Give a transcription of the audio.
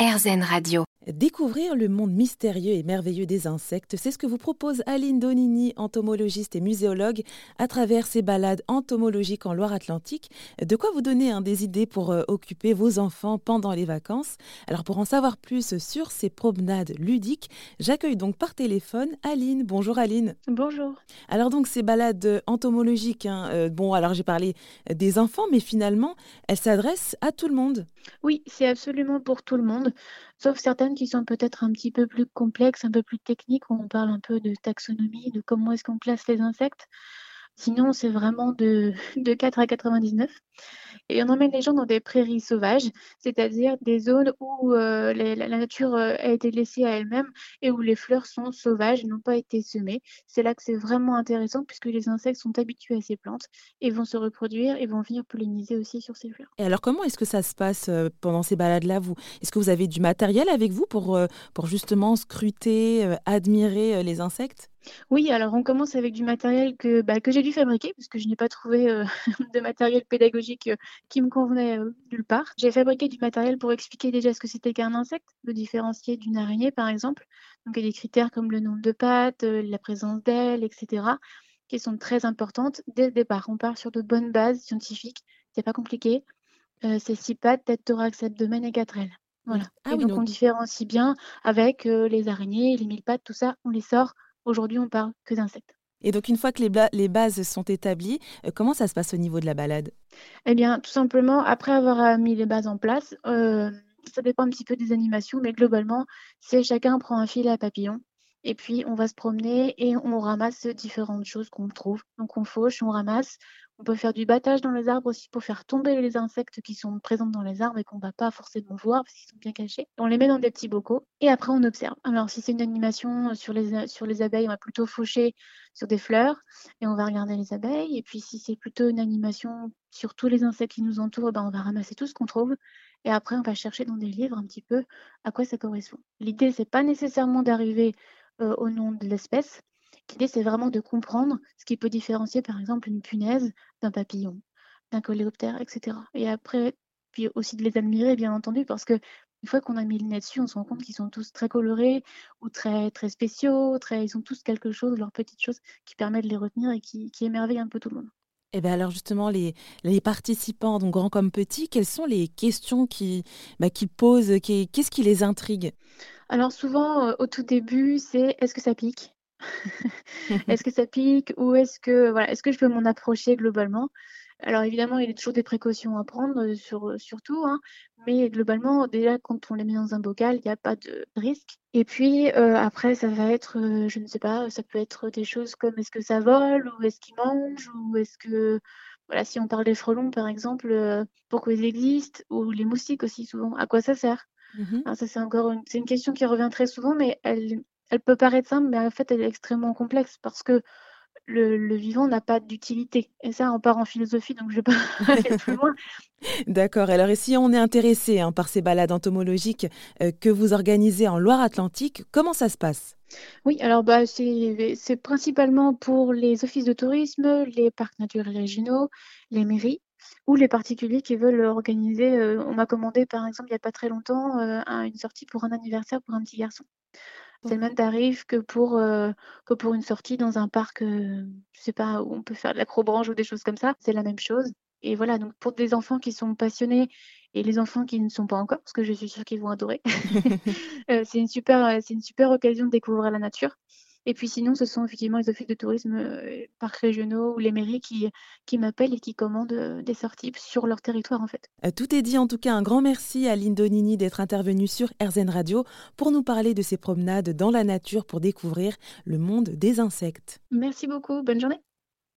RZN Radio. Découvrir le monde mystérieux et merveilleux des insectes, c'est ce que vous propose Aline Donini, entomologiste et muséologue, à travers ses balades entomologiques en Loire-Atlantique. De quoi vous donner hein, des idées pour euh, occuper vos enfants pendant les vacances? Alors pour en savoir plus sur ces promenades ludiques, j'accueille donc par téléphone Aline. Bonjour Aline. Bonjour. Alors donc ces balades entomologiques, hein, euh, bon alors j'ai parlé des enfants, mais finalement elles s'adressent à tout le monde. Oui, c'est absolument pour tout le monde, sauf certaines qui sont peut-être un petit peu plus complexes, un peu plus techniques, où on parle un peu de taxonomie, de comment est-ce qu'on classe les insectes. Sinon, c'est vraiment de, de 4 à 99. Et on emmène les gens dans des prairies sauvages, c'est-à-dire des zones où euh, la nature euh, a été laissée à elle-même et où les fleurs sont sauvages, n'ont pas été semées. C'est là que c'est vraiment intéressant puisque les insectes sont habitués à ces plantes et vont se reproduire et vont venir polliniser aussi sur ces fleurs. Et alors comment est-ce que ça se passe euh, pendant ces balades-là Est-ce que vous avez du matériel avec vous pour, pour justement scruter, admirer les insectes? Oui, alors on commence avec du matériel que, bah, que j'ai dû fabriquer, parce que je n'ai pas trouvé de matériel pédagogique qui me convenait nulle part. J'ai fabriqué du matériel pour expliquer déjà ce que c'était qu'un insecte, le différencier d'une araignée par exemple. Donc il y a des critères comme le nombre de pattes, la présence d'ailes, etc., qui sont très importantes dès le départ. On part sur de bonnes bases scientifiques, c'est pas compliqué. c'est six pattes, tête, thorax, abdomen et quatre ailes. Voilà. Ah et donc, on différencie bien avec les araignées, les mille pattes, tout ça, on les sort Aujourd'hui, on parle que d'insectes. Et donc, une fois que les, bases sont établies, euh, comment ça se passe au niveau de la balade? Eh bien, tout simplement, après avoir euh, mis les bases en place, euh, ça dépend un petit peu des animations, mais globalement, c'est chacun prend un fil à papillon et puis on va se promener et on ramasse différentes choses qu'on trouve. Donc on fauche, on ramasse, on peut faire du battage dans les arbres aussi pour faire tomber les insectes qui sont présents dans les arbres et qu'on ne va pas forcément voir parce qu'ils sont bien cachés. On les met dans des petits bocaux et après on observe. Alors si c'est une animation sur les, sur les abeilles, on va plutôt faucher sur des fleurs et on va regarder les abeilles. Et puis si c'est plutôt une animation sur tous les insectes qui nous entourent, ben on va ramasser tout ce qu'on trouve et après on va chercher dans des livres un petit peu à quoi ça correspond. L'idée c'est pas nécessairement d'arriver euh, au nom de l'espèce, L'idée, c'est vraiment de comprendre ce qui peut différencier, par exemple, une punaise d'un papillon, d'un coléoptère, etc. Et après, puis aussi de les admirer, bien entendu, parce que une fois qu'on a mis le nez dessus, on se rend compte qu'ils sont tous très colorés ou très, très spéciaux, très, ils ont tous quelque chose, leurs petites choses qui permettent de les retenir et qui, qui émerveillent un peu tout le monde. Et eh bien alors justement, les, les, participants, donc grands comme petits, quelles sont les questions qui, bah, qui posent, qu'est-ce qui les intrigue? Alors souvent, euh, au tout début, c'est est-ce que ça pique? est-ce que ça pique ou est-ce que voilà, est-ce que je peux m'en approcher globalement? Alors évidemment, il y a toujours des précautions à prendre euh, sur, sur tout, hein, mais globalement, déjà quand on les met dans un bocal, il n'y a pas de risque. Et puis euh, après, ça va être, euh, je ne sais pas, ça peut être des choses comme est-ce que ça vole ou est-ce qu'ils mangent ou est-ce que voilà, si on parle des frelons par exemple, pourquoi ils existent ou les moustiques aussi souvent, à quoi ça sert? Mmh ça c'est encore une, c'est une question qui revient très souvent, mais elle, elle peut paraître simple, mais en fait, elle est extrêmement complexe parce que le, vivant n'a pas d'utilité. Et ça, on part en philosophie, donc je vais pas aller plus loin. D'accord. Alors, et si on est intéressé hein, par ces balades entomologiques euh, que vous organisez en Loire-Atlantique, comment ça se passe? Oui, alors bah, c'est principalement pour les offices de tourisme, les parcs naturels régionaux, les mairies ou les particuliers qui veulent organiser. Euh, on m'a commandé, par exemple, il n'y a pas très longtemps, euh, une sortie pour un anniversaire pour un petit garçon. C'est le même tarif que pour, euh, que pour une sortie dans un parc, euh, je sais pas, où on peut faire de l'acrobranche ou des choses comme ça. C'est la même chose. Et voilà, donc pour des enfants qui sont passionnés et les enfants qui ne sont pas encore, parce que je suis sûre qu'ils vont adorer, euh, c'est une super, c'est une super occasion de découvrir la nature. Et puis sinon, ce sont effectivement les offices de tourisme, euh, parcs régionaux ou les mairies qui, qui m'appellent et qui commandent euh, des sorties sur leur territoire en fait. Euh, tout est dit en tout cas. Un grand merci à Lindonini d'être intervenue sur RZN Radio pour nous parler de ses promenades dans la nature pour découvrir le monde des insectes. Merci beaucoup. Bonne journée.